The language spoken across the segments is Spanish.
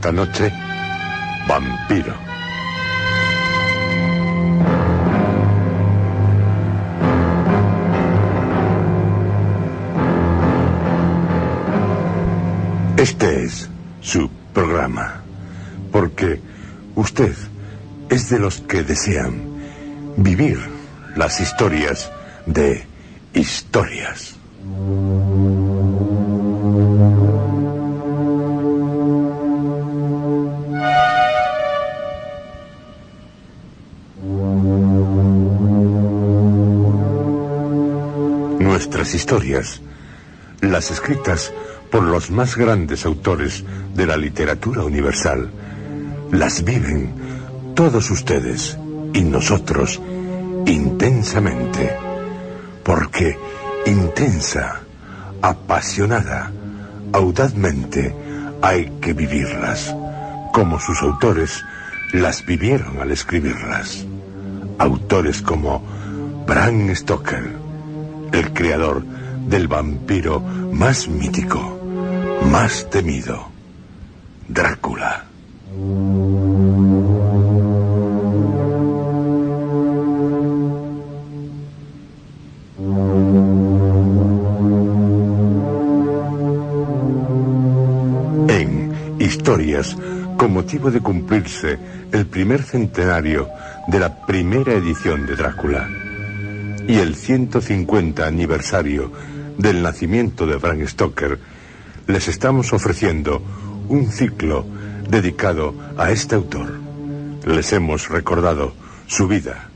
Esta noche, vampiro. Este es su programa, porque usted es de los que desean vivir las historias de historias. Nuestras historias, las escritas por los más grandes autores de la literatura universal, las viven todos ustedes y nosotros intensamente, porque intensa, apasionada, audazmente hay que vivirlas, como sus autores las vivieron al escribirlas. Autores como Bram Stoker, el creador del vampiro más mítico, más temido, Drácula. En Historias, con motivo de cumplirse el primer centenario de la primera edición de Drácula y el 150 aniversario del nacimiento de Bram Stoker, les estamos ofreciendo un ciclo dedicado a este autor. Les hemos recordado su vida,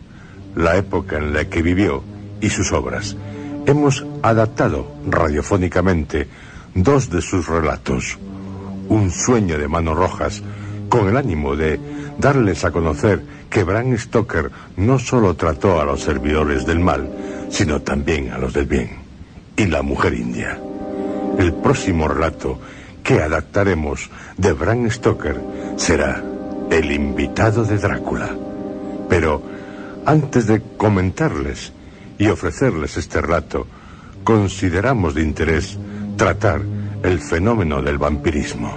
la época en la que vivió y sus obras. Hemos adaptado radiofónicamente dos de sus relatos. Un sueño de manos rojas, con el ánimo de darles a conocer que Bram Stoker no solo trató a los servidores del mal, sino también a los del bien. Y la mujer india. El próximo relato que adaptaremos de Bram Stoker será El invitado de Drácula. Pero antes de comentarles y ofrecerles este relato, consideramos de interés tratar el fenómeno del vampirismo.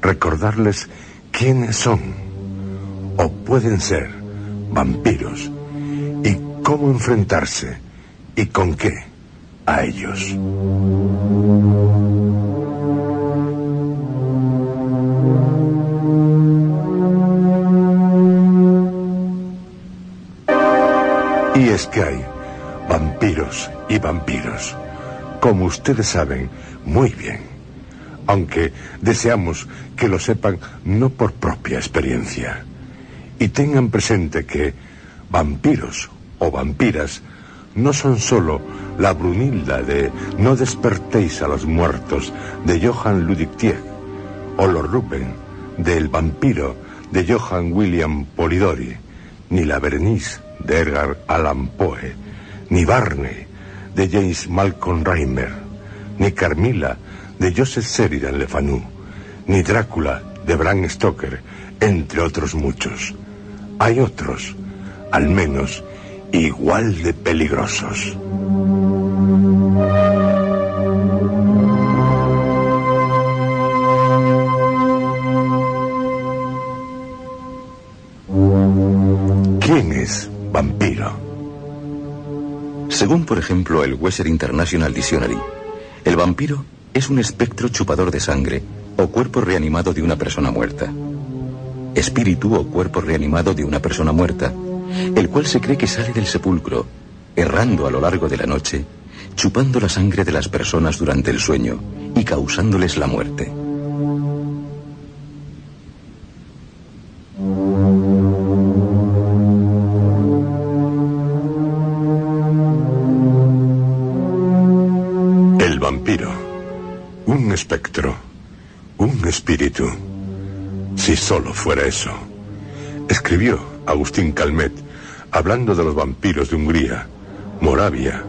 Recordarles quiénes son o pueden ser vampiros y cómo enfrentarse y con qué a ellos. Y es que hay vampiros y vampiros, como ustedes saben muy bien, aunque deseamos que lo sepan no por propia experiencia. Y tengan presente que vampiros o vampiras no son solo la Brunilda de No despertéis a los muertos de Johann Ludwig Tieck o los Ruben de El vampiro de Johann William Polidori, ni la Berenice de Edgar Allan Poe, ni Barney de James Malcolm Reimer, ni Carmila de Joseph Sheridan Le Fanu, ni Drácula de Bram Stoker, entre otros muchos. Hay otros, al menos, igual de peligrosos. ¿Quién es vampiro? Según, por ejemplo, el Western International Dictionary, el vampiro es un espectro chupador de sangre o cuerpo reanimado de una persona muerta. Espíritu o cuerpo reanimado de una persona muerta, el cual se cree que sale del sepulcro, errando a lo largo de la noche, chupando la sangre de las personas durante el sueño y causándoles la muerte. Solo fuera eso. Escribió Agustín Calmet hablando de los vampiros de Hungría, Moravia,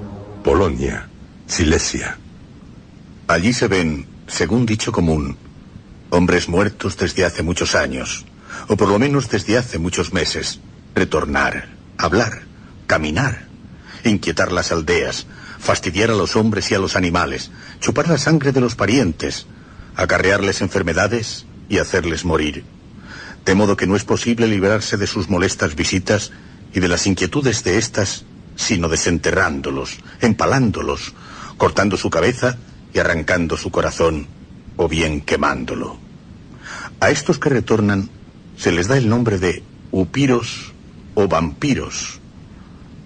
Polonia, Silesia. Allí se ven, según dicho común, hombres muertos desde hace muchos años, o por lo menos desde hace muchos meses, retornar, hablar, caminar, inquietar las aldeas, fastidiar a los hombres y a los animales, chupar la sangre de los parientes, acarrearles enfermedades y hacerles morir. De modo que no es posible librarse de sus molestas visitas y de las inquietudes de éstas, sino desenterrándolos, empalándolos, cortando su cabeza y arrancando su corazón, o bien quemándolo. A estos que retornan se les da el nombre de upiros o vampiros,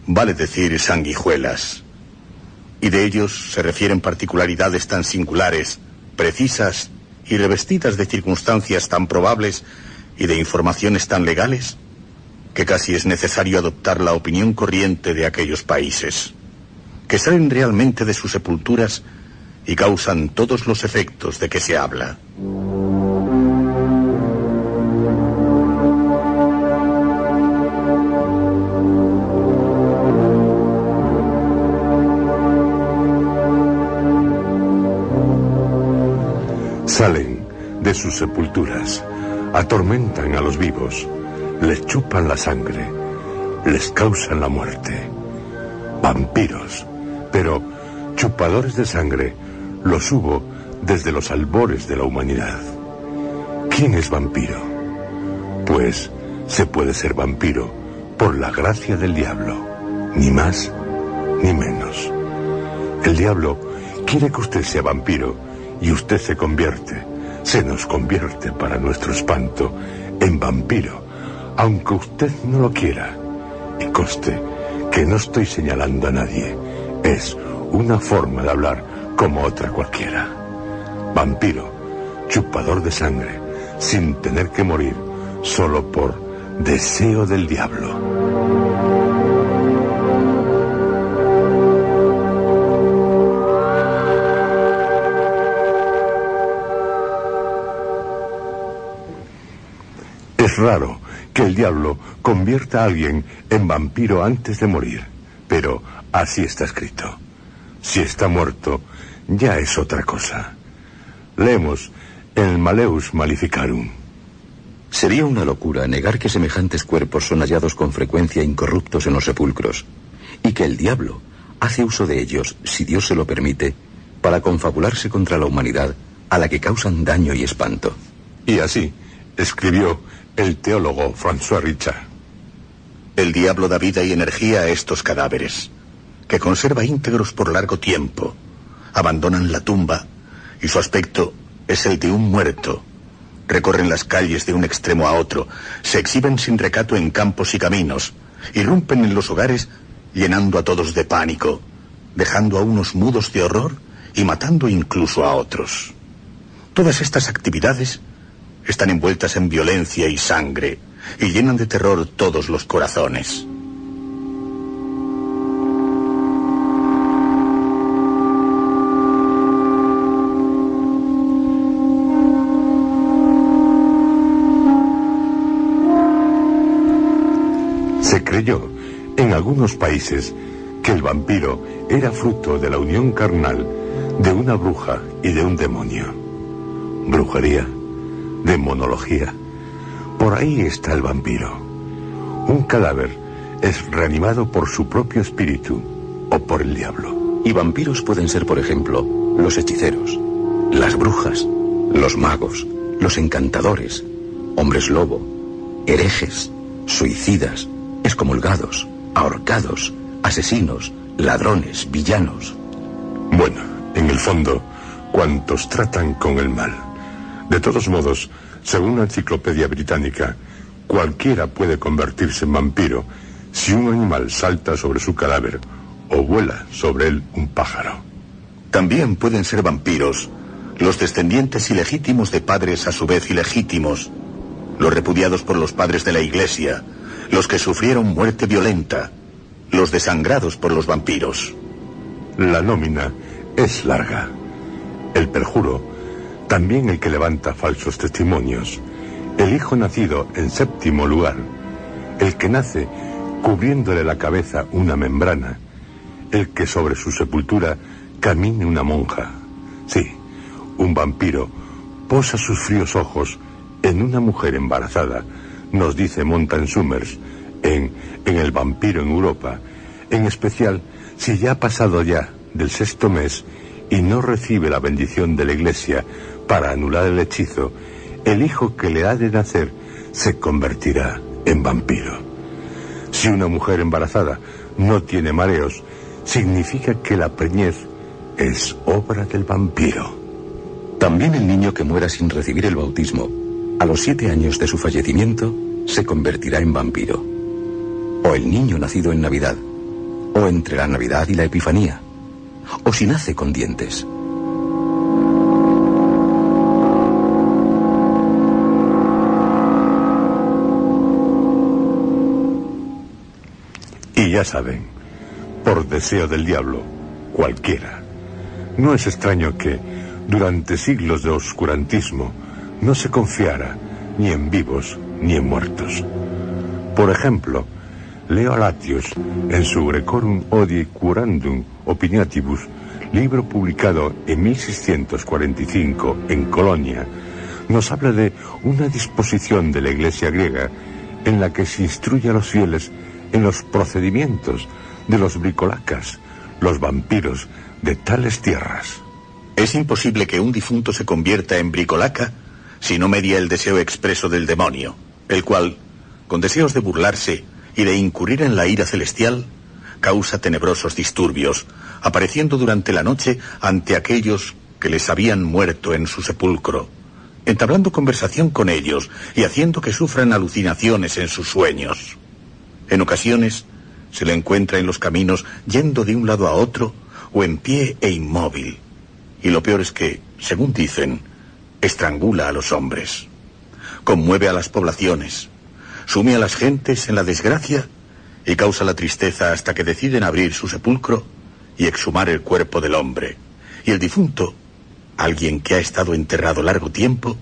vale decir sanguijuelas, y de ellos se refieren particularidades tan singulares, precisas y revestidas de circunstancias tan probables y de informaciones tan legales, que casi es necesario adoptar la opinión corriente de aquellos países, que salen realmente de sus sepulturas y causan todos los efectos de que se habla. Salen de sus sepulturas, atormentan a los vivos, les chupan la sangre, les causan la muerte. Vampiros, pero chupadores de sangre los hubo desde los albores de la humanidad. ¿Quién es vampiro? Pues se puede ser vampiro por la gracia del diablo, ni más ni menos. El diablo quiere que usted sea vampiro y usted se convierte, se nos convierte para nuestro espanto en vampiro, aunque usted no lo quiera. Y conste que no estoy señalando a nadie, es una forma de hablar como otra cualquiera. Vampiro, chupador de sangre, sin tener que morir, solo por deseo del diablo. Raro que el diablo convierta a alguien en vampiro antes de morir, pero así está escrito. Si está muerto, ya es otra cosa. Leemos el Maleus Maleficarum. Sería una locura negar que semejantes cuerpos son hallados con frecuencia incorruptos en los sepulcros, y que el diablo hace uso de ellos, si Dios se lo permite, para confabularse contra la humanidad a la que causan daño y espanto. Y así escribió el teólogo François Richard. El diablo da vida y energía a estos cadáveres, que conserva íntegros por largo tiempo. Abandonan la tumba y su aspecto es el de un muerto. Recorren las calles de un extremo a otro, se exhiben sin recato en campos y caminos, irrumpen en los hogares llenando a todos de pánico, dejando a unos mudos de horror y matando incluso a otros. Todas estas actividades están envueltas en violencia y sangre y llenan de terror todos los corazones. Se creyó en algunos países que el vampiro era fruto de la unión carnal de una bruja y de un demonio. Brujería, demonología. Por ahí está el vampiro. Un cadáver es reanimado por su propio espíritu o por el diablo. Y vampiros pueden ser, por ejemplo, los hechiceros, las brujas, los magos, los encantadores, hombres lobo, herejes, suicidas, excomulgados, ahorcados, asesinos, ladrones, villanos. Bueno, en el fondo, cuantos tratan con el mal. De todos modos, según la enciclopedia británica, cualquiera puede convertirse en vampiro si un animal salta sobre su cadáver o vuela sobre él un pájaro. También pueden ser vampiros los descendientes ilegítimos de padres a su vez ilegítimos, los repudiados por los padres de la Iglesia, los que sufrieron muerte violenta, los desangrados por los vampiros. La nómina es larga. El perjuro, también el que levanta falsos testimonios, el hijo nacido en séptimo lugar, el que nace cubriéndole la cabeza una membrana, el que sobre su sepultura camine una monja. Sí, un vampiro posa sus fríos ojos en una mujer embarazada, nos dice Montan Summers en, en El vampiro en Europa, en especial si ya ha pasado ya del sexto mes y no recibe la bendición de la iglesia para anular el hechizo, el hijo que le ha de nacer se convertirá en vampiro. Si una mujer embarazada no tiene mareos, significa que la preñez es obra del vampiro. También el niño que muera sin recibir el bautismo, a los siete años de su fallecimiento, se convertirá en vampiro. O el niño nacido en Navidad, o entre la Navidad y la Epifanía, o si nace con dientes. Ya saben, por deseo del diablo, cualquiera. No es extraño que, durante siglos de oscurantismo, no se confiara ni en vivos ni en muertos. Por ejemplo, Leo Latius, en su Grecorum Odie Curandum Opiniatibus, libro publicado en 1645 en Colonia, nos habla de una disposición de la Iglesia griega en la que se instruye a los fieles en los procedimientos de los bricolacas, los vampiros de tales tierras. Es imposible que un difunto se convierta en bricolaca si no media el deseo expreso del demonio, el cual, con deseos de burlarse y de incurrir en la ira celestial, causa tenebrosos disturbios, apareciendo durante la noche ante aquellos que les habían muerto en su sepulcro, entablando conversación con ellos y haciendo que sufran alucinaciones en sus sueños. En ocasiones se le encuentra en los caminos yendo de un lado a otro o en pie e inmóvil. Y lo peor es que, según dicen, estrangula a los hombres, conmueve a las poblaciones, sume a las gentes en la desgracia y causa la tristeza hasta que deciden abrir su sepulcro y exhumar el cuerpo del hombre. Y el difunto, alguien que ha estado enterrado largo tiempo,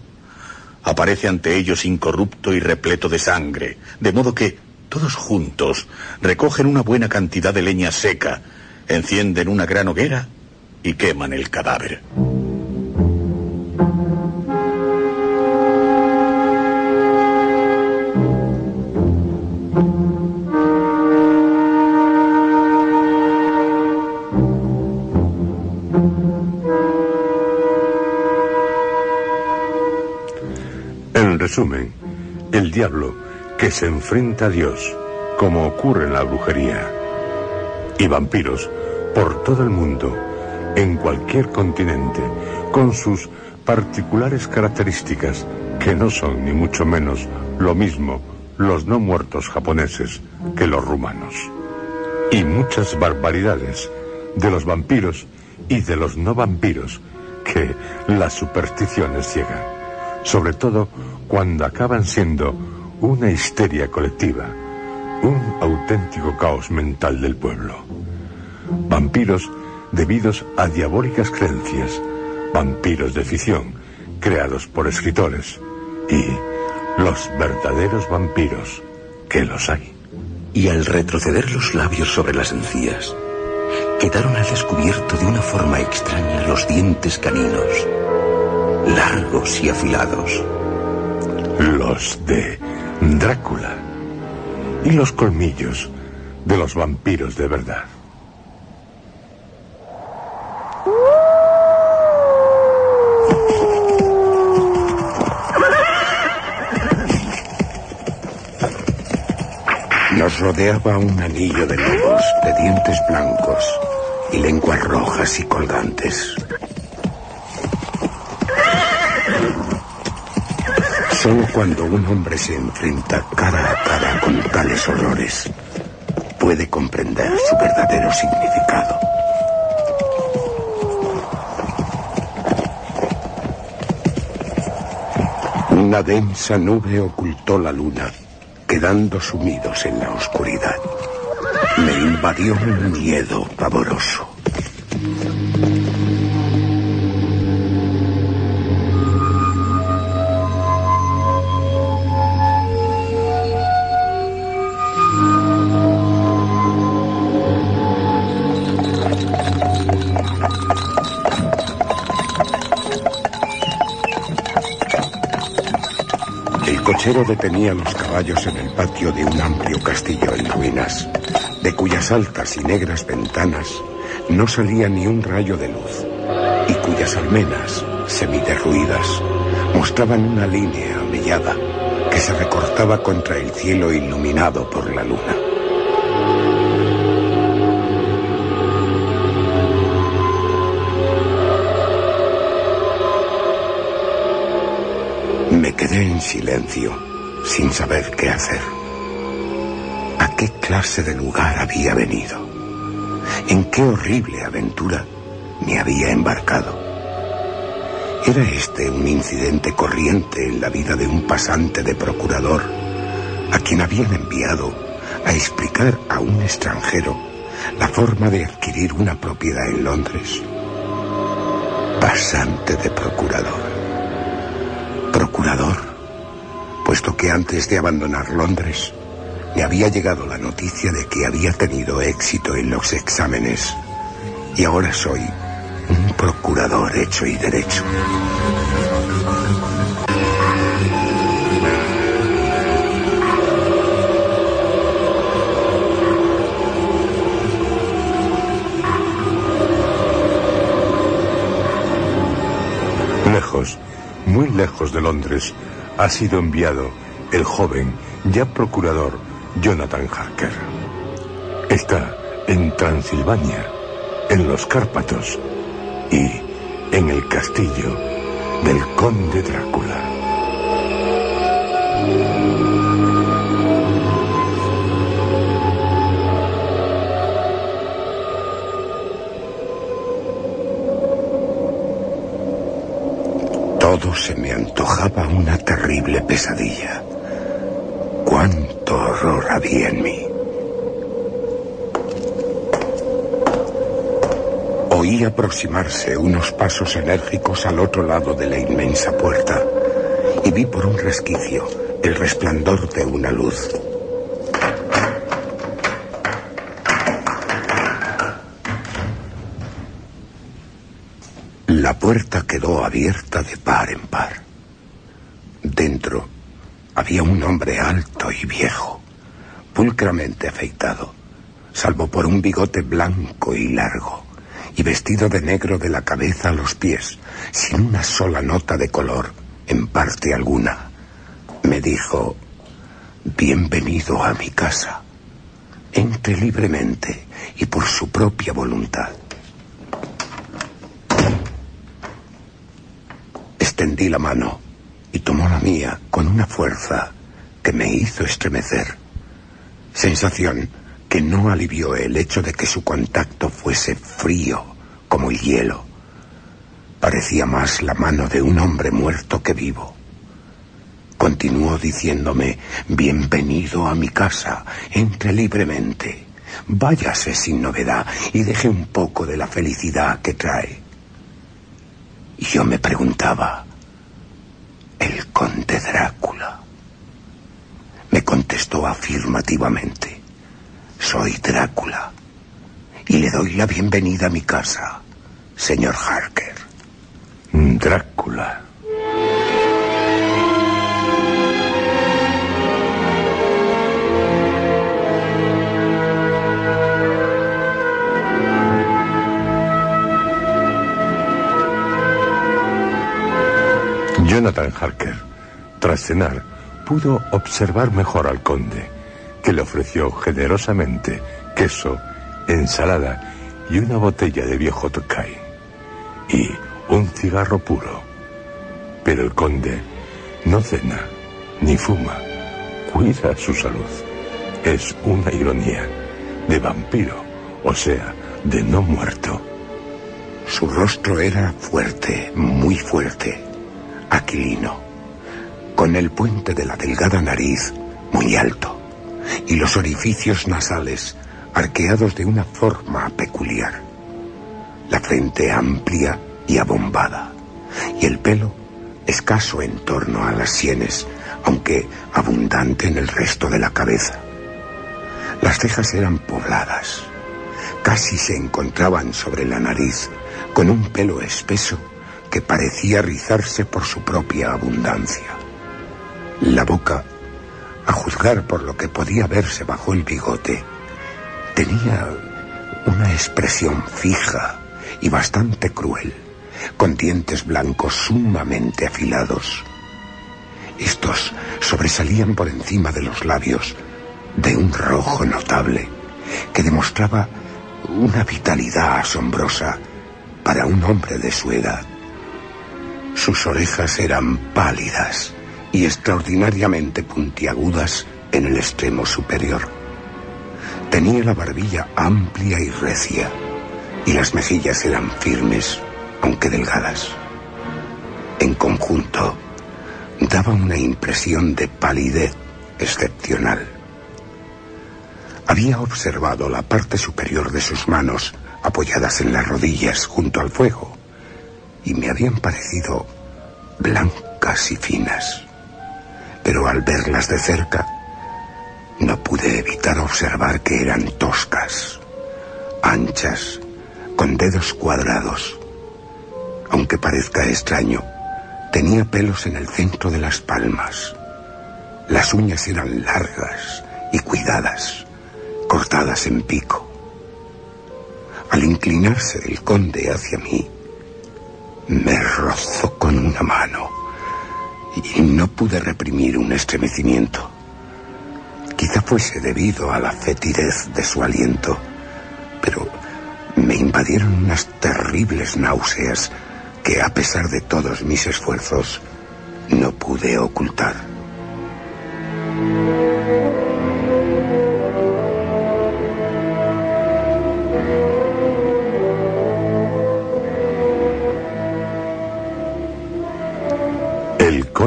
aparece ante ellos incorrupto y repleto de sangre, de modo que todos juntos recogen una buena cantidad de leña seca, encienden una gran hoguera y queman el cadáver. En resumen, el diablo que se enfrenta a Dios, como ocurre en la brujería, y vampiros por todo el mundo, en cualquier continente, con sus particulares características que no son ni mucho menos lo mismo los no muertos japoneses que los rumanos. Y muchas barbaridades de los vampiros y de los no vampiros que las supersticiones llegan, sobre todo cuando acaban siendo una histeria colectiva, un auténtico caos mental del pueblo. Vampiros debidos a diabólicas creencias, vampiros de ficción, creados por escritores, y los verdaderos vampiros, que los hay. Y al retroceder los labios sobre las encías, quedaron al descubierto de una forma extraña los dientes caninos, largos y afilados, colmillos de Drácula y los colmillos de los vampiros de verdad. Nos rodeaba un anillo de lobos de dientes blancos y lenguas rojas y colgantes. Solo cuando un hombre se enfrenta cara a cara con tales horrores puede comprender su verdadero significado. Una densa nube ocultó la luna quedando sumidos en la oscuridad. Me invadió un miedo pavoroso. Cochero detenía los caballos en el patio de un amplio castillo en ruinas, de cuyas altas y negras ventanas no salía ni un rayo de luz, y cuyas almenas, semiderruidas, mostraban una línea amellada que se recortaba contra el cielo iluminado por la luna. En silencio, sin saber qué hacer. ¿A qué clase de lugar había venido? ¿En qué horrible aventura me había embarcado? ¿Era este un incidente corriente en la vida de un pasante de procurador a quien habían enviado a explicar a un extranjero la forma de adquirir una propiedad en Londres? Pasante de procurador, que antes de abandonar Londres me había llegado la noticia de que había tenido éxito en los exámenes y ahora soy un procurador hecho y derecho. Lejos muy lejos de Londres, ha sido enviado el joven, ya procurador, Jonathan Harker. Está en Transilvania, en los Cárpatos y en el castillo del conde Drácula. Todo se me antojaba una terrible pesadilla. Había en mí. Oí aproximarse unos pasos enérgicos al otro lado de la inmensa puerta y vi por un resquicio el resplandor de una luz. La puerta quedó abierta de par en par. Dentro había un hombre alto y viejo, pulcramente afeitado, salvo por un bigote blanco y largo, y vestido de negro de la cabeza a los pies, sin una sola nota de color, en parte alguna. Me dijo, bienvenido a mi casa. Entre libremente y por su propia voluntad. Tendí la mano y tomó la mía con una fuerza que me hizo estremecer. Sensación que no alivió el hecho de que su contacto fuese frío como el hielo. Parecía más la mano de un hombre muerto que vivo. Continuó diciéndome, bienvenido a mi casa, entre libremente, váyase sin novedad y deje un poco de la felicidad que trae. Y yo me preguntaba, el conde Drácula contestó afirmativamente. Soy Drácula. Y le doy la bienvenida a mi casa, señor Harker. Drácula. Jonathan Harker, tras cenar, pudo observar mejor al conde, que le ofreció generosamente queso, ensalada y una botella de viejo Tokai. Y un cigarro puro. Pero el conde no cena ni fuma, cuida su salud. Es una ironía de vampiro, o sea, de no muerto. Su rostro era fuerte, muy fuerte, aquilino, con el puente de la delgada nariz muy alto y los orificios nasales arqueados de una forma peculiar. La frente amplia y abombada, y el pelo escaso en torno a las sienes, aunque abundante en el resto de la cabeza. Las cejas eran pobladas, casi se encontraban sobre la nariz, con un pelo espeso que parecía rizarse por su propia abundancia. La boca, a juzgar por lo que podía verse bajo el bigote, tenía una expresión fija y bastante cruel con dientes blancos sumamente afilados. Estos sobresalían por encima de los labios de un rojo notable que demostraba una vitalidad asombrosa para un hombre de su edad. Sus orejas eran pálidas y extraordinariamente puntiagudas en el extremo superior. Tenía la barbilla amplia y recia y las mejillas eran firmes aunque delgadas. En conjunto, daba una impresión de palidez excepcional. Había observado la parte superior de sus manos apoyadas en las rodillas junto al fuego y me habían parecido blancas y finas. Pero al verlas de cerca, no pude evitar observar que eran toscas, anchas, con dedos cuadrados aunque parezca extraño, tenía pelos en el centro de las palmas. Las uñas eran largas y cuidadas, cortadas en pico. Al inclinarse el conde hacia mí, me rozó con una mano y no pude reprimir un estremecimiento. Quizá fuese debido a la fetidez de su aliento, pero me invadieron unas terribles náuseas que a pesar de todos mis esfuerzos no pude ocultar.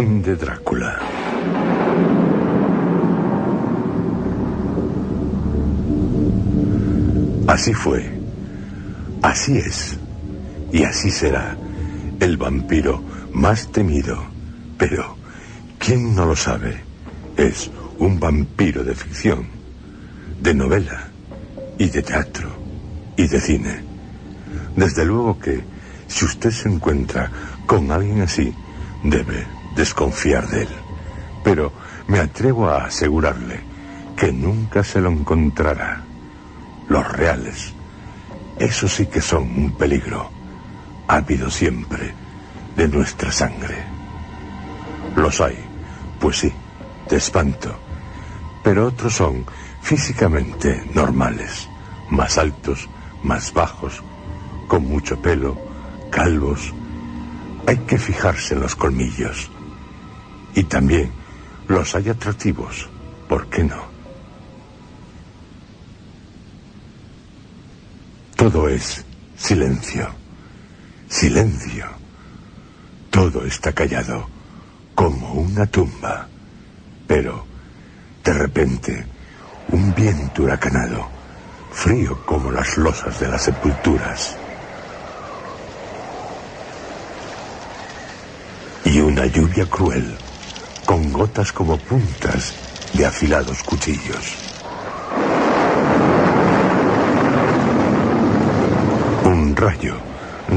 Conde Drácula. Así fue, así es y así será el vampiro más temido. Pero, ¿quién no lo sabe? Es un vampiro de ficción, de novela, y de teatro, y de cine. Desde luego que, si usted se encuentra con alguien así, debe desconfiar de él. Pero me atrevo a asegurarle que nunca se lo encontrará. Los reales, eso sí que son un peligro habido siempre de nuestra sangre. Los hay, pues sí, de espanto, pero otros son físicamente normales, más altos, más bajos, con mucho pelo, calvos. Hay que fijarse en los colmillos. Y también los hay atractivos, ¿por qué no? Todo es silencio. Silencio. Todo está callado, como una tumba. Pero, de repente, un viento huracanado, frío como las losas de las sepulturas. Y una lluvia cruel, con gotas como puntas de afilados cuchillos. Un rayo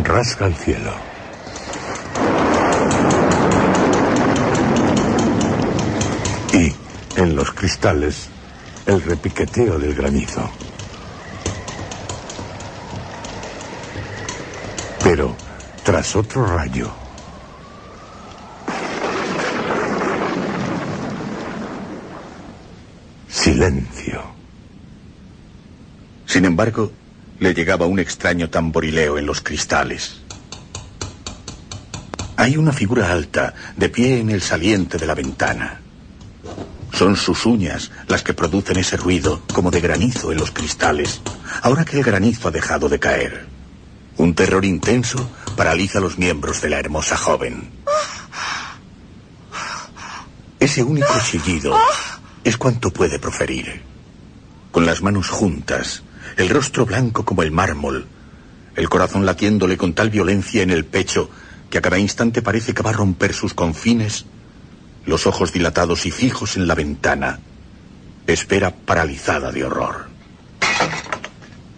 rasga el cielo. Y en los cristales el repiqueteo del granizo. Pero tras otro rayo, Silencio. Sin embargo, le llegaba un extraño tamborileo en los cristales. Hay una figura alta, de pie en el saliente de la ventana. Son sus uñas las que producen ese ruido, como de granizo en los cristales, ahora que el granizo ha dejado de caer. Un terror intenso paraliza los miembros de la hermosa joven. Ese único chillido es cuanto puede proferir. Con las manos juntas, el rostro blanco como el mármol, el corazón latiéndole con tal violencia en el pecho que a cada instante parece que va a romper sus confines, los ojos dilatados y fijos en la ventana, espera paralizada de horror.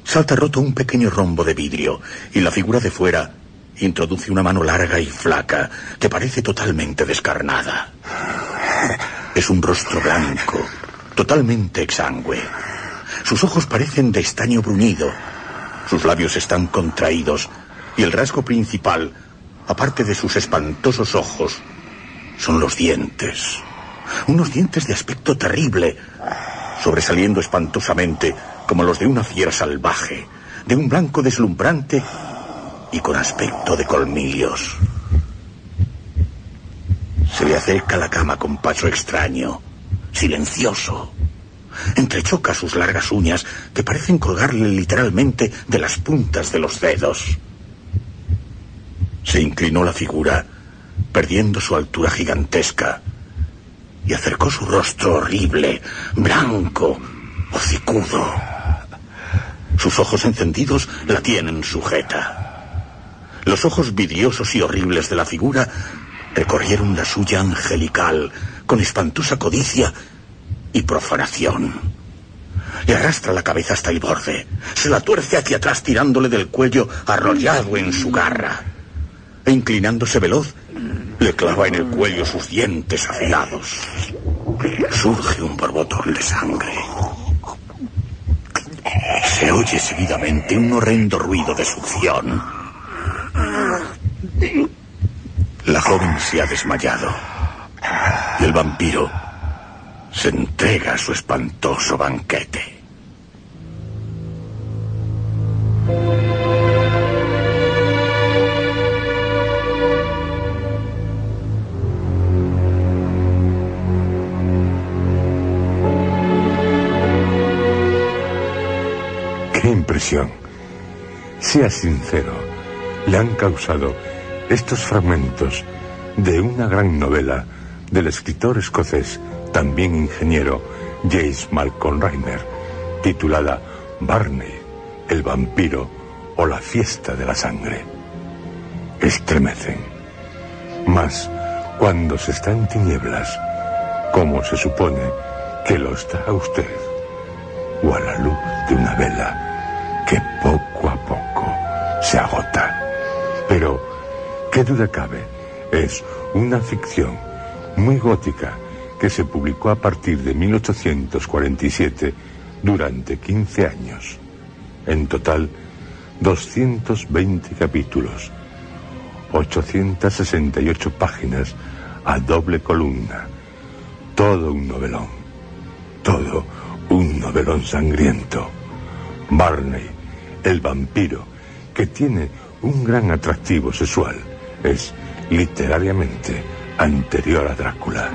Salta roto un pequeño rombo de vidrio y la figura de fuera introduce una mano larga y flaca que parece totalmente descarnada. Es un rostro blanco, totalmente exangüe. Sus ojos parecen de estaño bruñido. Sus labios están contraídos y el rasgo principal, aparte de sus espantosos ojos, son los dientes. Unos dientes de aspecto terrible, sobresaliendo espantosamente como los de una fiera salvaje, de un blanco deslumbrante y con aspecto de colmillos. Se le acerca a la cama con paso extraño, silencioso. Entrechoca sus largas uñas que parecen colgarle literalmente de las puntas de los dedos. Se inclinó la figura, perdiendo su altura gigantesca, y acercó su rostro horrible, blanco, hocicudo. Sus ojos encendidos la tienen sujeta. Los ojos vidriosos y horribles de la figura recorrieron la suya angelical con espantosa codicia y profanación. Le arrastra la cabeza hasta el borde, se la tuerce hacia atrás tirándole del cuello arrollado en su garra. E inclinándose veloz, le clava en el cuello sus dientes afilados. Surge un borbotón de sangre. Se oye seguidamente un horrendo ruido de succión. La joven se ha desmayado. Y el vampiro se entrega a su espantoso banquete. ¡Qué impresión! Sea sincero, le han causado estos fragmentos de una gran novela del escritor escocés, también ingeniero, James Malcolm Reiner, titulada Barney, el vampiro o la fiesta de la sangre. Estremecen. Mas, cuando se está en tinieblas, como se supone que lo está usted, o a la luz de una vela que poco a poco se agota. Pero, ¿qué duda cabe? Es una ficción muy gótica que se publicó a partir de 1847 durante 15 años. En total, 220 capítulos, 868 páginas a doble columna. Todo un novelón. Todo un novelón sangriento. Barney, el vampiro, que tiene un gran atractivo sexual, es literariamente anterior a Drácula.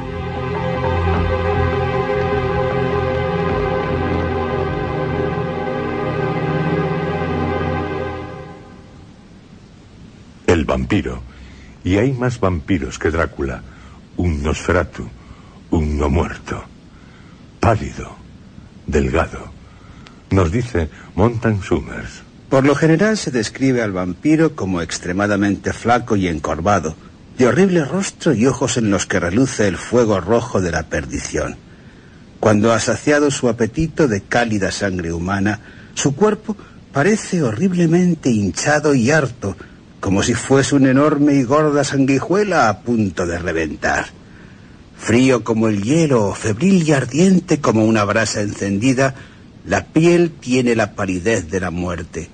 Y hay más vampiros que Drácula, un Nosferatu, un no muerto, pálido, delgado, nos dice Montan Summers. Por lo general se describe al vampiro como extremadamente flaco y encorvado, de horrible rostro y ojos en los que reluce el fuego rojo de la perdición. Cuando ha saciado su apetito de cálida sangre humana, su cuerpo parece horriblemente hinchado y harto, como si fuese una enorme y gorda sanguijuela a punto de reventar. Frío como el hielo, febril y ardiente como una brasa encendida, la piel tiene la palidez de la muerte,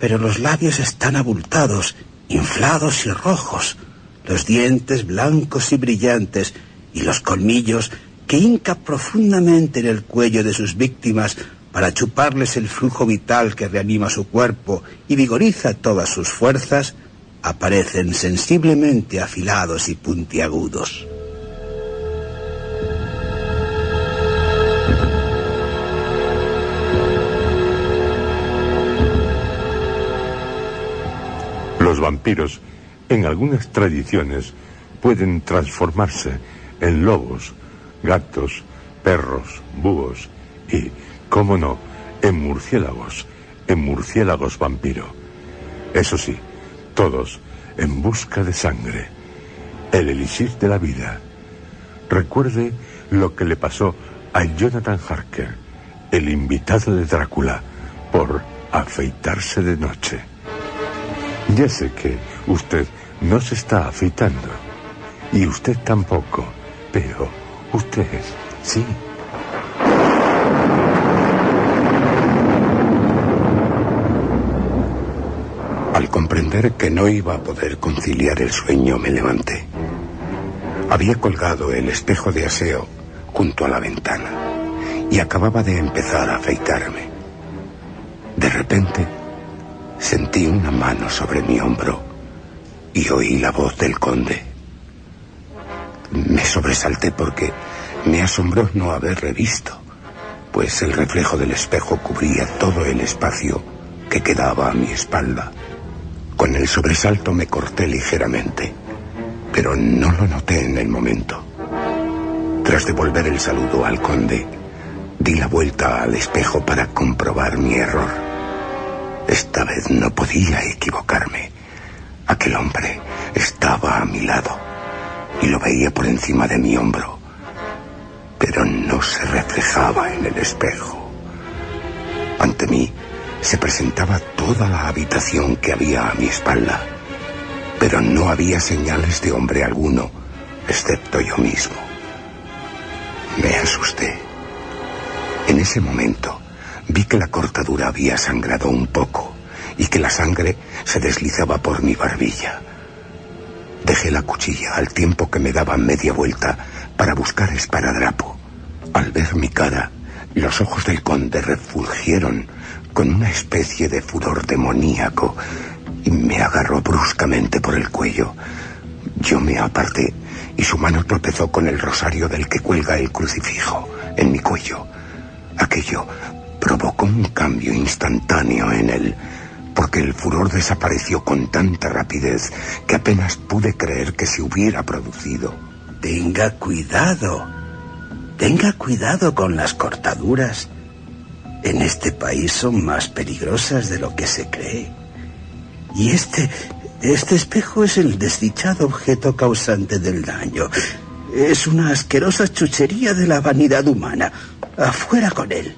pero los labios están abultados, inflados y rojos, los dientes blancos y brillantes, y los colmillos que hinca profundamente en el cuello de sus víctimas para chuparles el flujo vital que reanima su cuerpo y vigoriza todas sus fuerzas, aparecen sensiblemente afilados y puntiagudos. Los vampiros, en algunas tradiciones, pueden transformarse en lobos, gatos, perros, búhos y, cómo no, en murciélagos, en murciélagos vampiro. Eso sí, todos en busca de sangre, el elixir de la vida. Recuerde lo que le pasó a Jonathan Harker, el invitado de Drácula, por afeitarse de noche. Ya sé que usted no se está afeitando, y usted tampoco, pero usted sí. Comprender que no iba a poder conciliar el sueño, me levanté. Había colgado el espejo de aseo junto a la ventana y acababa de empezar a afeitarme. De repente, sentí una mano sobre mi hombro y oí la voz del conde. Me sobresalté porque me asombró no haber revisto, pues el reflejo del espejo cubría todo el espacio que quedaba a mi espalda. Con el sobresalto me corté ligeramente, pero no lo noté en el momento. Tras devolver el saludo al conde, di la vuelta al espejo para comprobar mi error. Esta vez no podía equivocarme. Aquel hombre estaba a mi lado y lo veía por encima de mi hombro, pero no se reflejaba en el espejo. Ante mí se presentaba toda la habitación que había a mi espalda, pero no había señales de hombre alguno, excepto yo mismo. Me asusté. En ese momento vi que la cortadura había sangrado un poco y que la sangre se deslizaba por mi barbilla. Dejé la cuchilla al tiempo que me daba media vuelta para buscar esparadrapo. Al ver mi cara, los ojos del conde refulgieron con una especie de furor demoníaco y me agarró bruscamente por el cuello. Yo me aparté y su mano tropezó con el rosario del que cuelga el crucifijo en mi cuello. Aquello provocó un cambio instantáneo en él, porque el furor desapareció con tanta rapidez que apenas pude creer que se hubiera producido. Tenga cuidado. Tenga cuidado con las cortaduras en este país son más peligrosas de lo que se cree. Y este, este espejo es el desdichado objeto causante del daño. Es una asquerosa chuchería de la vanidad humana. Afuera con él.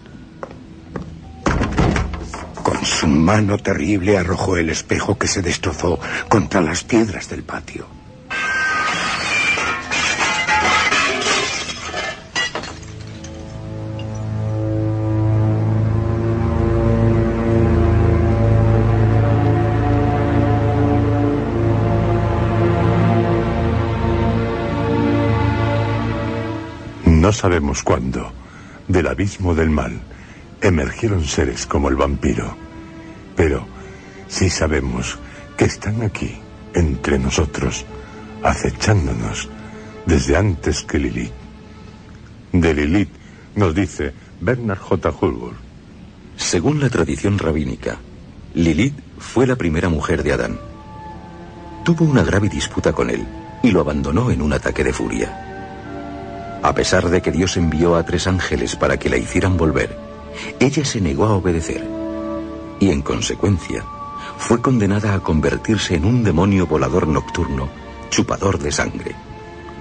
Con su mano terrible arrojó el espejo que se destrozó contra las piedras del patio. No sabemos cuándo, del abismo del mal, emergieron seres como el vampiro. Pero sí sabemos que están aquí, entre nosotros, acechándonos desde antes que Lilith. De Lilith nos dice Bernard J. Hulbur. Según la tradición rabínica, Lilith fue la primera mujer de Adán. Tuvo una grave disputa con él y lo abandonó en un ataque de furia. A pesar de que Dios envió a tres ángeles para que la hicieran volver, ella se negó a obedecer y en consecuencia fue condenada a convertirse en un demonio volador nocturno, chupador de sangre.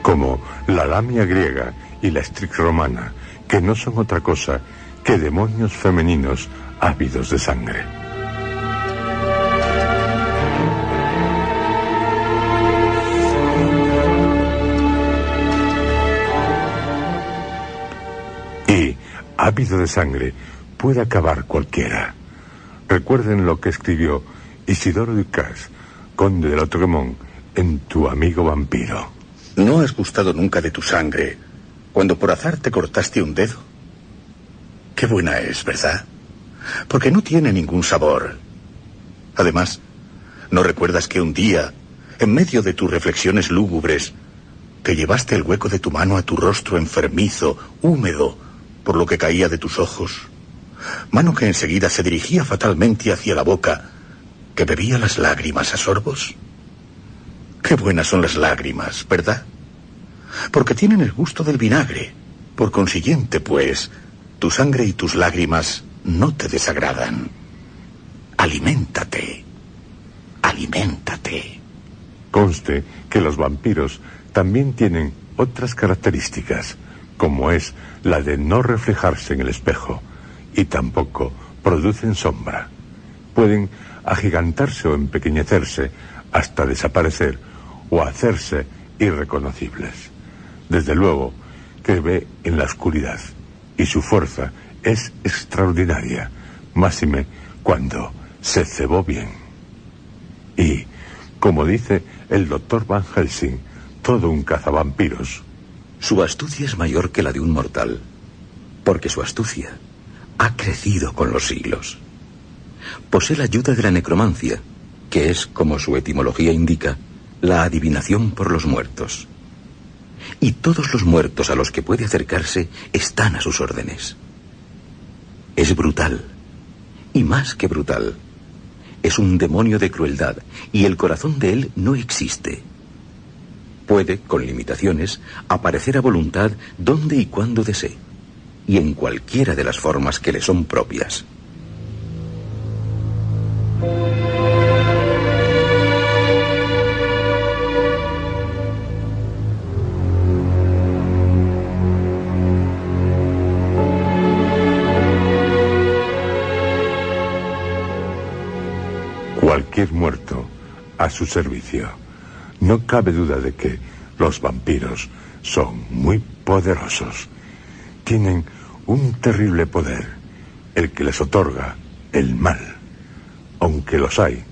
Como la lamia griega y la strix romana, que no son otra cosa que demonios femeninos ávidos de sangre. Ávido de sangre, puede acabar cualquiera. Recuerden lo que escribió Isidoro Ducas, conde de Lautremont, en Tu amigo vampiro. No has gustado nunca de tu sangre, cuando por azar te cortaste un dedo? Qué buena es, ¿verdad? Porque no tiene ningún sabor. Además, ¿no recuerdas que un día, en medio de tus reflexiones lúgubres, que llevaste el hueco de tu mano a tu rostro enfermizo, húmedo, por lo que caía de tus ojos? Mano que enseguida se dirigía fatalmente hacia la boca, que bebía las lágrimas a sorbos. Qué buenas son las lágrimas, ¿verdad? Porque tienen el gusto del vinagre. Por consiguiente, pues, tu sangre y tus lágrimas no te desagradan. Aliméntate. Aliméntate. Conste que los vampiros también tienen otras características, como es la de no reflejarse en el espejo y tampoco producen sombra. Pueden agigantarse o empequeñecerse hasta desaparecer o hacerse irreconocibles. Desde luego que ve en la oscuridad y su fuerza es extraordinaria, máxime cuando se cebó bien. Y, como dice el doctor Van Helsing, todo un cazavampiros. Su astucia es mayor que la de un mortal, porque su astucia ha crecido con los siglos. Posee la ayuda de la necromancia, que es, como su etimología indica, la adivinación por los muertos. Y todos los muertos a los que puede acercarse están a sus órdenes. Es brutal, y más que brutal. Es un demonio de crueldad, y el corazón de él no existe. Puede, con limitaciones, aparecer a voluntad donde y cuando desee y en cualquiera de las formas que le son propias. Cualquier muerto a su servicio. No cabe duda de que los vampiros son muy poderosos tienen un terrible poder, el que les otorga el mal. Aunque los hay,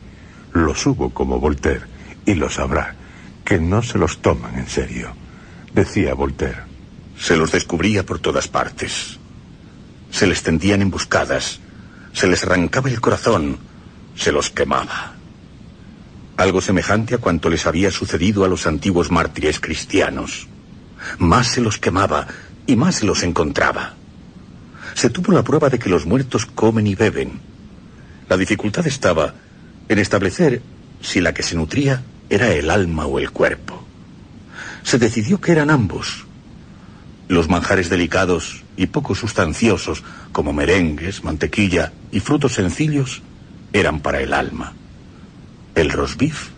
los hubo como Voltaire, y los habrá, que no se los toman en serio. Decía Voltaire. Se los descubría por todas partes. Se les tendían emboscadas, se les arrancaba el corazón, se los quemaba. Algo semejante a cuanto les había sucedido a los antiguos mártires cristianos. Más se los quemaba, y más se los encontraba. Se tuvo la prueba de que los muertos comen y beben. La dificultad estaba en establecer si la que se nutría era el alma o el cuerpo. Se decidió que eran ambos. Los manjares delicados y poco sustanciosos, como merengues, mantequilla y frutos sencillos, eran para el alma. El rosbif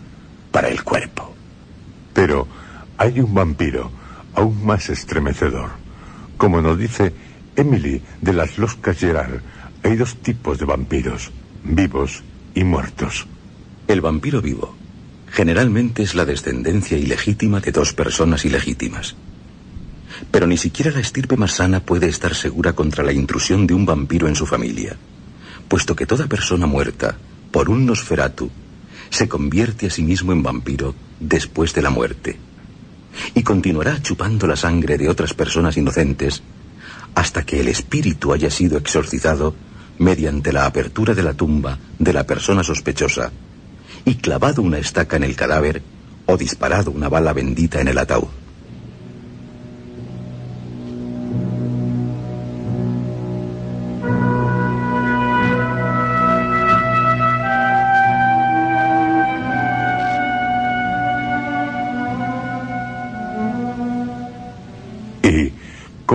para el cuerpo. Pero hay un vampiro aún más estremecedor como nos dice Emily de las Loscas Gerard, hay dos tipos de vampiros, vivos y muertos. El vampiro vivo generalmente es la descendencia ilegítima de dos personas ilegítimas. Pero ni siquiera la estirpe más sana puede estar segura contra la intrusión de un vampiro en su familia, puesto que toda persona muerta por un Nosferatu se convierte a sí mismo en vampiro después de la muerte y continuará chupando la sangre de otras personas inocentes hasta que el espíritu haya sido exorcizado mediante la apertura de la tumba de la persona sospechosa y clavado una estaca en el cadáver o disparado una bala bendita en el ataúd.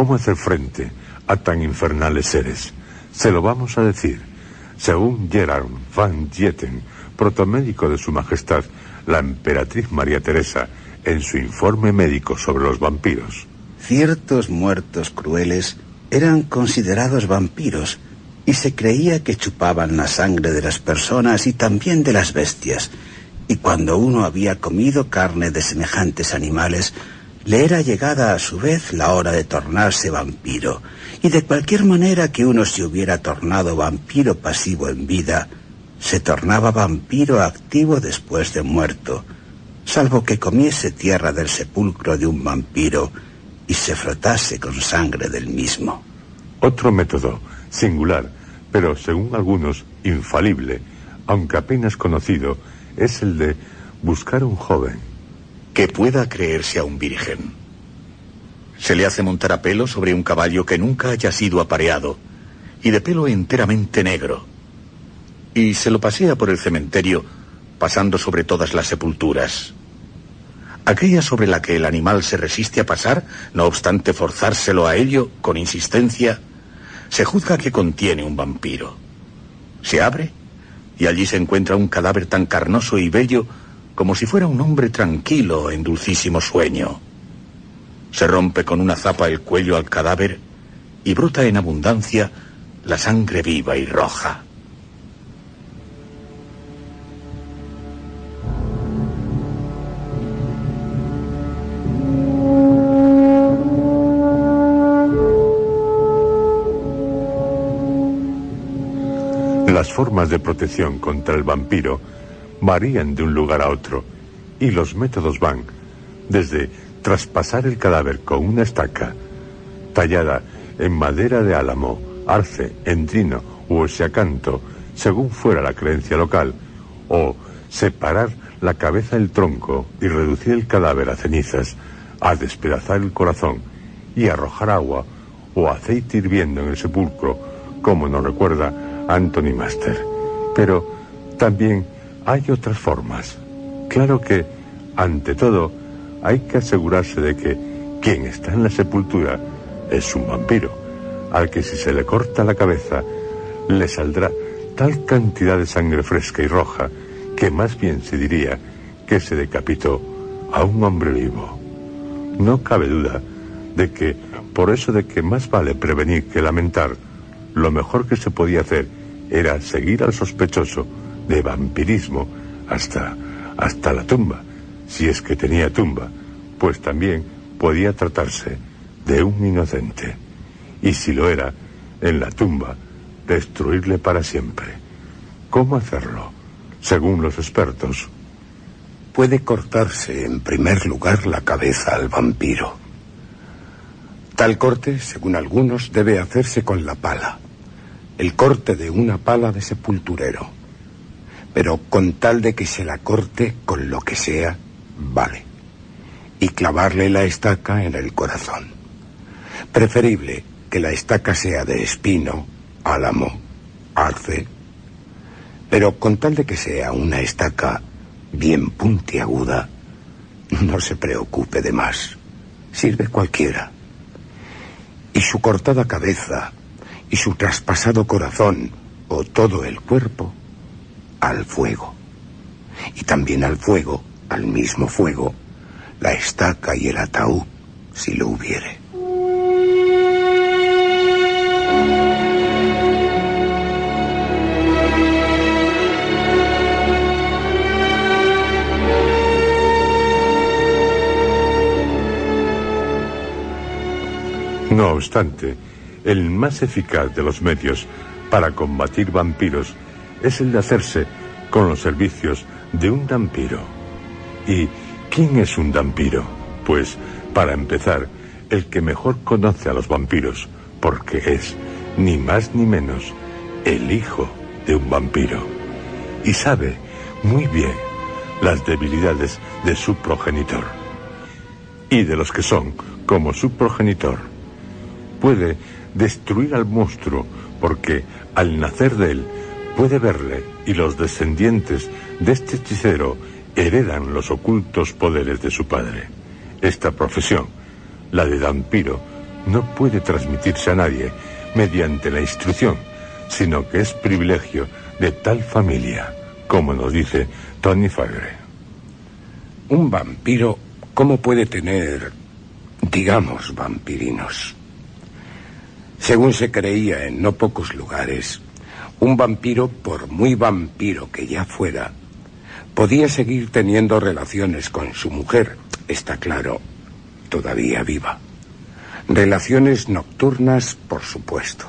¿Cómo hacer frente a tan infernales seres? Se lo vamos a decir. Según Gerard van Dieten, protomédico de Su Majestad, la emperatriz María Teresa, en su informe médico sobre los vampiros. Ciertos muertos crueles eran considerados vampiros y se creía que chupaban la sangre de las personas y también de las bestias. Y cuando uno había comido carne de semejantes animales, le era llegada a su vez la hora de tornarse vampiro, y de cualquier manera que uno se hubiera tornado vampiro pasivo en vida, se tornaba vampiro activo después de muerto, salvo que comiese tierra del sepulcro de un vampiro y se frotase con sangre del mismo. Otro método, singular, pero según algunos infalible, aunque apenas conocido, es el de buscar un joven. Que pueda creerse a un virgen. Se le hace montar a pelo sobre un caballo que nunca haya sido apareado y de pelo enteramente negro. Y se lo pasea por el cementerio pasando sobre todas las sepulturas. Aquella sobre la que el animal se resiste a pasar, no obstante forzárselo a ello con insistencia, se juzga que contiene un vampiro. Se abre y allí se encuentra un cadáver tan carnoso y bello como si fuera un hombre tranquilo en dulcísimo sueño. Se rompe con una zapa el cuello al cadáver y brota en abundancia la sangre viva y roja. Las formas de protección contra el vampiro varían de un lugar a otro y los métodos van desde traspasar el cadáver con una estaca tallada en madera de álamo, arce, endrino o oseacanto, según fuera la creencia local, o separar la cabeza del tronco y reducir el cadáver a cenizas, a despedazar el corazón y arrojar agua o aceite hirviendo en el sepulcro, como nos recuerda Anthony Master. Pero también hay otras formas. Claro que, ante todo, hay que asegurarse de que quien está en la sepultura es un vampiro, al que si se le corta la cabeza, le saldrá tal cantidad de sangre fresca y roja que más bien se diría que se decapitó a un hombre vivo. No cabe duda de que, por eso de que más vale prevenir que lamentar, lo mejor que se podía hacer era seguir al sospechoso de vampirismo hasta, hasta la tumba, si es que tenía tumba, pues también podía tratarse de un inocente. Y si lo era, en la tumba, destruirle para siempre. ¿Cómo hacerlo? Según los expertos. Puede cortarse en primer lugar la cabeza al vampiro. Tal corte, según algunos, debe hacerse con la pala. El corte de una pala de sepulturero pero con tal de que se la corte con lo que sea, vale. Y clavarle la estaca en el corazón. Preferible que la estaca sea de espino, álamo, arce, pero con tal de que sea una estaca bien puntiaguda, no se preocupe de más. Sirve cualquiera. Y su cortada cabeza, y su traspasado corazón, o todo el cuerpo, al fuego. Y también al fuego, al mismo fuego, la estaca y el ataúd, si lo hubiere. No obstante, el más eficaz de los medios para combatir vampiros es el de hacerse con los servicios de un vampiro. ¿Y quién es un vampiro? Pues, para empezar, el que mejor conoce a los vampiros, porque es, ni más ni menos, el hijo de un vampiro. Y sabe muy bien las debilidades de su progenitor. Y de los que son como su progenitor. Puede destruir al monstruo porque al nacer de él puede verle y los descendientes de este hechicero heredan los ocultos poderes de su padre. Esta profesión, la de vampiro, no puede transmitirse a nadie mediante la instrucción, sino que es privilegio de tal familia, como nos dice Tony Fagre. Un vampiro, ¿cómo puede tener, digamos, vampirinos? Según se creía en no pocos lugares, un vampiro, por muy vampiro que ya fuera, podía seguir teniendo relaciones con su mujer, está claro, todavía viva. Relaciones nocturnas, por supuesto.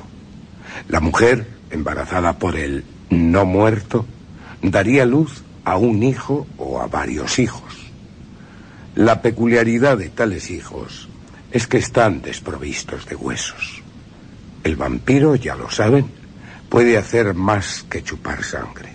La mujer, embarazada por el no muerto, daría luz a un hijo o a varios hijos. La peculiaridad de tales hijos es que están desprovistos de huesos. El vampiro, ya lo saben, puede hacer más que chupar sangre.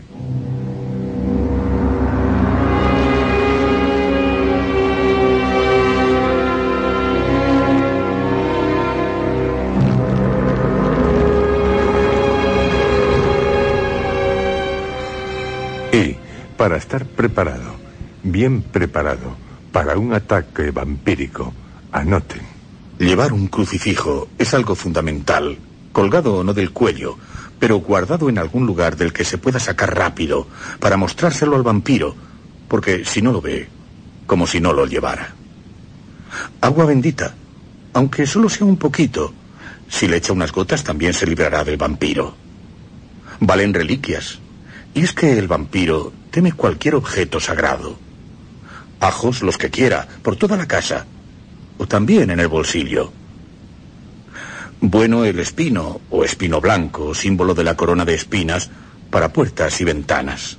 Y, para estar preparado, bien preparado, para un ataque vampírico, anoten. Llevar un crucifijo es algo fundamental, colgado o no del cuello, pero guardado en algún lugar del que se pueda sacar rápido, para mostrárselo al vampiro, porque si no lo ve, como si no lo llevara. Agua bendita, aunque solo sea un poquito, si le echa unas gotas también se librará del vampiro. Valen reliquias, y es que el vampiro teme cualquier objeto sagrado. Ajos los que quiera, por toda la casa, o también en el bolsillo. Bueno el espino o espino blanco, símbolo de la corona de espinas, para puertas y ventanas.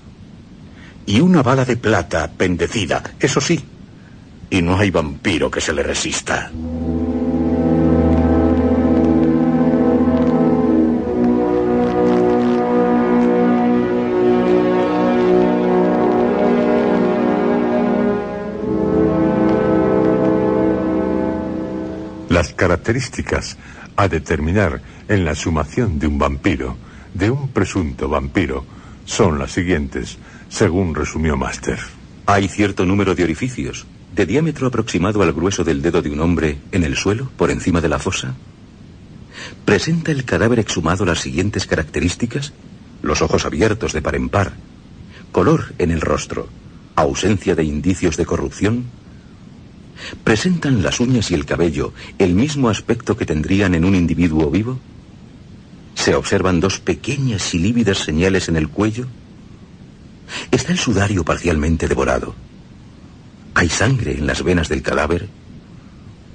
Y una bala de plata pendecida, eso sí, y no hay vampiro que se le resista. Las características a determinar en la sumación de un vampiro, de un presunto vampiro, son las siguientes, según resumió Master. Hay cierto número de orificios, de diámetro aproximado al grueso del dedo de un hombre, en el suelo, por encima de la fosa. ¿Presenta el cadáver exhumado las siguientes características? Los ojos abiertos de par en par, color en el rostro, ausencia de indicios de corrupción. ¿Presentan las uñas y el cabello el mismo aspecto que tendrían en un individuo vivo? ¿Se observan dos pequeñas y lívidas señales en el cuello? ¿Está el sudario parcialmente devorado? ¿Hay sangre en las venas del cadáver?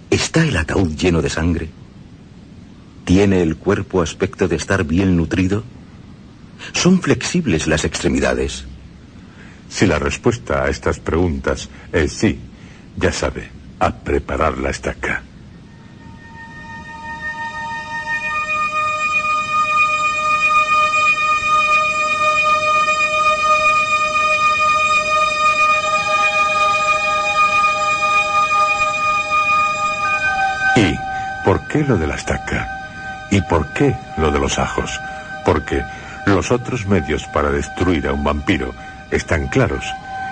¿Está el ataúd lleno de sangre? ¿Tiene el cuerpo aspecto de estar bien nutrido? ¿Son flexibles las extremidades? Si la respuesta a estas preguntas es sí, ya sabe, a preparar la estaca. ¿Y por qué lo de la estaca? ¿Y por qué lo de los ajos? Porque los otros medios para destruir a un vampiro están claros.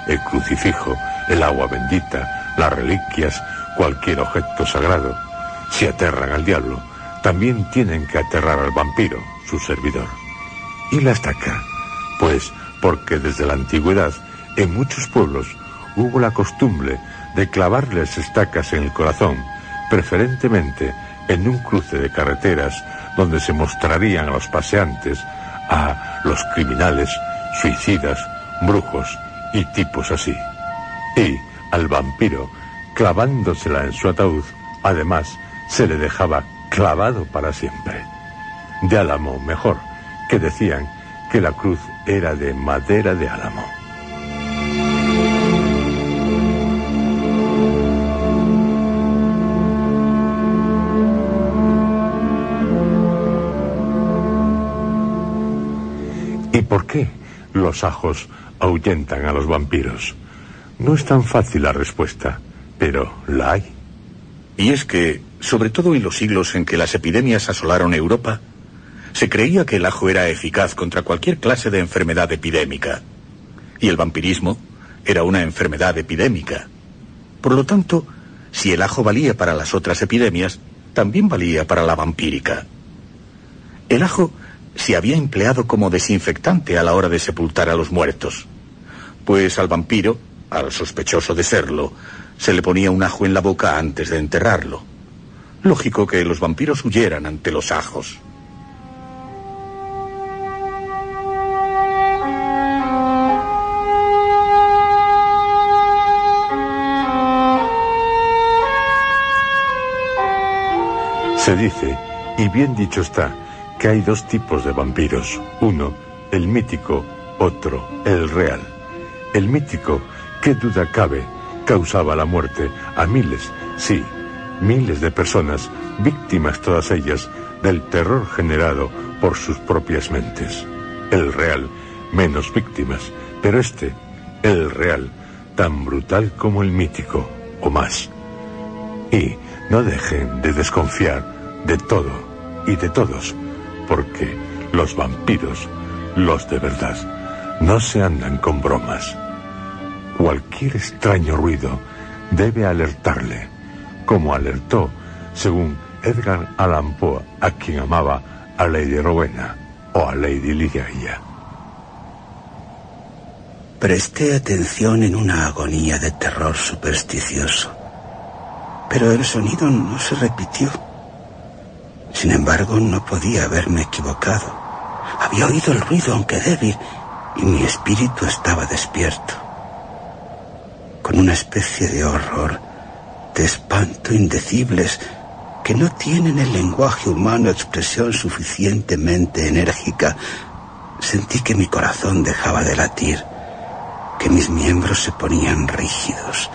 El crucifijo, el agua bendita, las reliquias, cualquier objeto sagrado. Si aterran al diablo, también tienen que aterrar al vampiro, su servidor. ¿Y la estaca? Pues porque desde la antigüedad, en muchos pueblos, hubo la costumbre de clavarles estacas en el corazón, preferentemente en un cruce de carreteras donde se mostrarían a los paseantes, a los criminales, suicidas, brujos y tipos así. Y al vampiro, clavándosela en su ataúd, además se le dejaba clavado para siempre. De álamo mejor, que decían que la cruz era de madera de álamo. ¿Y por qué los ajos ahuyentan a los vampiros? No es tan fácil la respuesta, pero la hay. Y es que, sobre todo en los siglos en que las epidemias asolaron Europa, se creía que el ajo era eficaz contra cualquier clase de enfermedad epidémica. Y el vampirismo era una enfermedad epidémica. Por lo tanto, si el ajo valía para las otras epidemias, también valía para la vampírica. El ajo se había empleado como desinfectante a la hora de sepultar a los muertos. Pues al vampiro, al sospechoso de serlo, se le ponía un ajo en la boca antes de enterrarlo. Lógico que los vampiros huyeran ante los ajos. Se dice, y bien dicho está, que hay dos tipos de vampiros. Uno, el mítico, otro, el real. El mítico, qué duda cabe, causaba la muerte a miles, sí, miles de personas, víctimas todas ellas del terror generado por sus propias mentes. El real, menos víctimas, pero este, el real, tan brutal como el mítico, o más. Y no dejen de desconfiar de todo y de todos, porque los vampiros, los de verdad, no se andan con bromas. Cualquier extraño ruido debe alertarle, como alertó, según Edgar Allan Poe, a quien amaba a Lady Rowena o a Lady Ligeia. Presté atención en una agonía de terror supersticioso, pero el sonido no se repitió. Sin embargo, no podía haberme equivocado. Había oído el ruido, aunque débil, y mi espíritu estaba despierto. Con una especie de horror, de espanto indecibles, que no tienen el lenguaje humano expresión suficientemente enérgica, sentí que mi corazón dejaba de latir que mis miembros se ponían rígidos.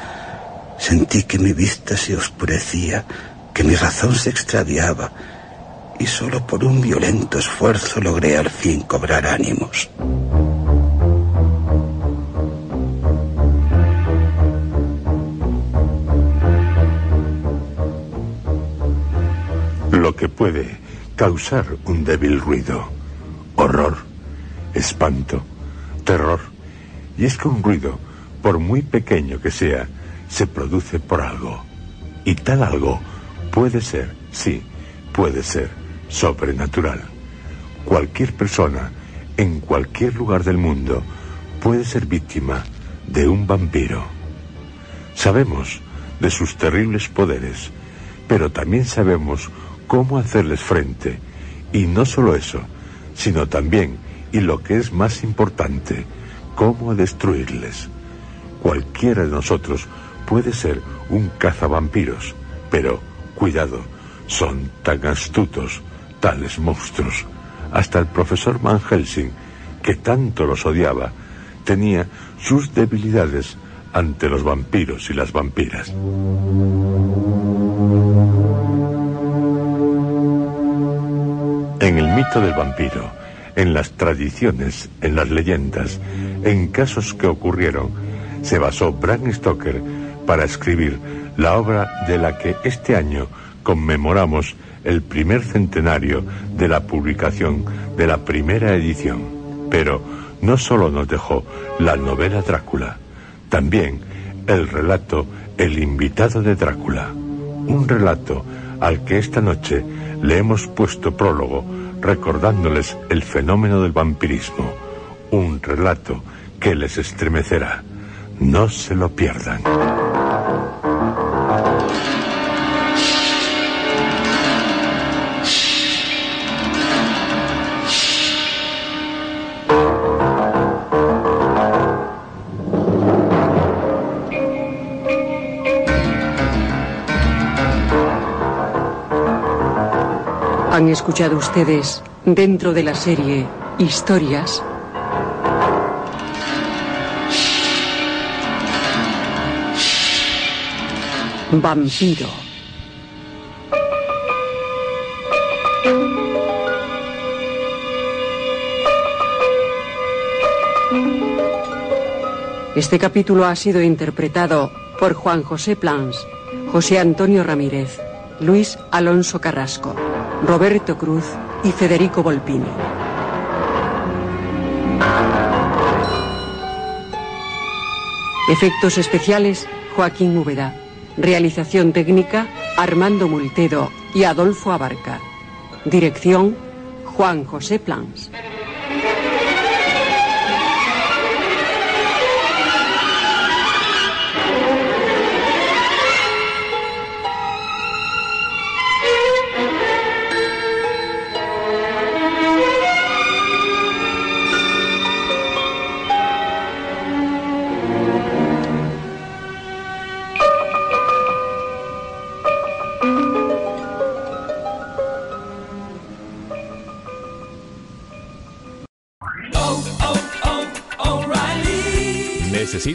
Sentí que mi vista se oscurecía, que mi razón se extraviaba, y solo por un violento esfuerzo logré al fin cobrar ánimos. Lo que puede causar un débil ruido, horror, espanto, terror, y es que un ruido, por muy pequeño que sea, se produce por algo. Y tal algo puede ser, sí, puede ser sobrenatural. Cualquier persona, en cualquier lugar del mundo, puede ser víctima de un vampiro. Sabemos de sus terribles poderes, pero también sabemos cómo hacerles frente. Y no solo eso, sino también, y lo que es más importante, cómo destruirles. Cualquiera de nosotros puede ser un cazavampiros, pero cuidado, son tan astutos tales monstruos. Hasta el profesor Van Helsing, que tanto los odiaba, tenía sus debilidades ante los vampiros y las vampiras. En el mito del vampiro, en las tradiciones, en las leyendas, en casos que ocurrieron, se basó Bram Stoker para escribir la obra de la que este año conmemoramos el primer centenario de la publicación de la primera edición. Pero no solo nos dejó la novela Drácula, también el relato El invitado de Drácula, un relato al que esta noche le hemos puesto prólogo recordándoles el fenómeno del vampirismo, un relato que les estremecerá. No se lo pierdan. Escuchado ustedes, dentro de la serie Historias, Vampiro. Este capítulo ha sido interpretado por Juan José Plans, José Antonio Ramírez, Luis Alonso Carrasco. Roberto Cruz y Federico Volpini. Efectos especiales, Joaquín Úbeda. Realización técnica, Armando Multedo y Adolfo Abarca. Dirección, Juan José Plans.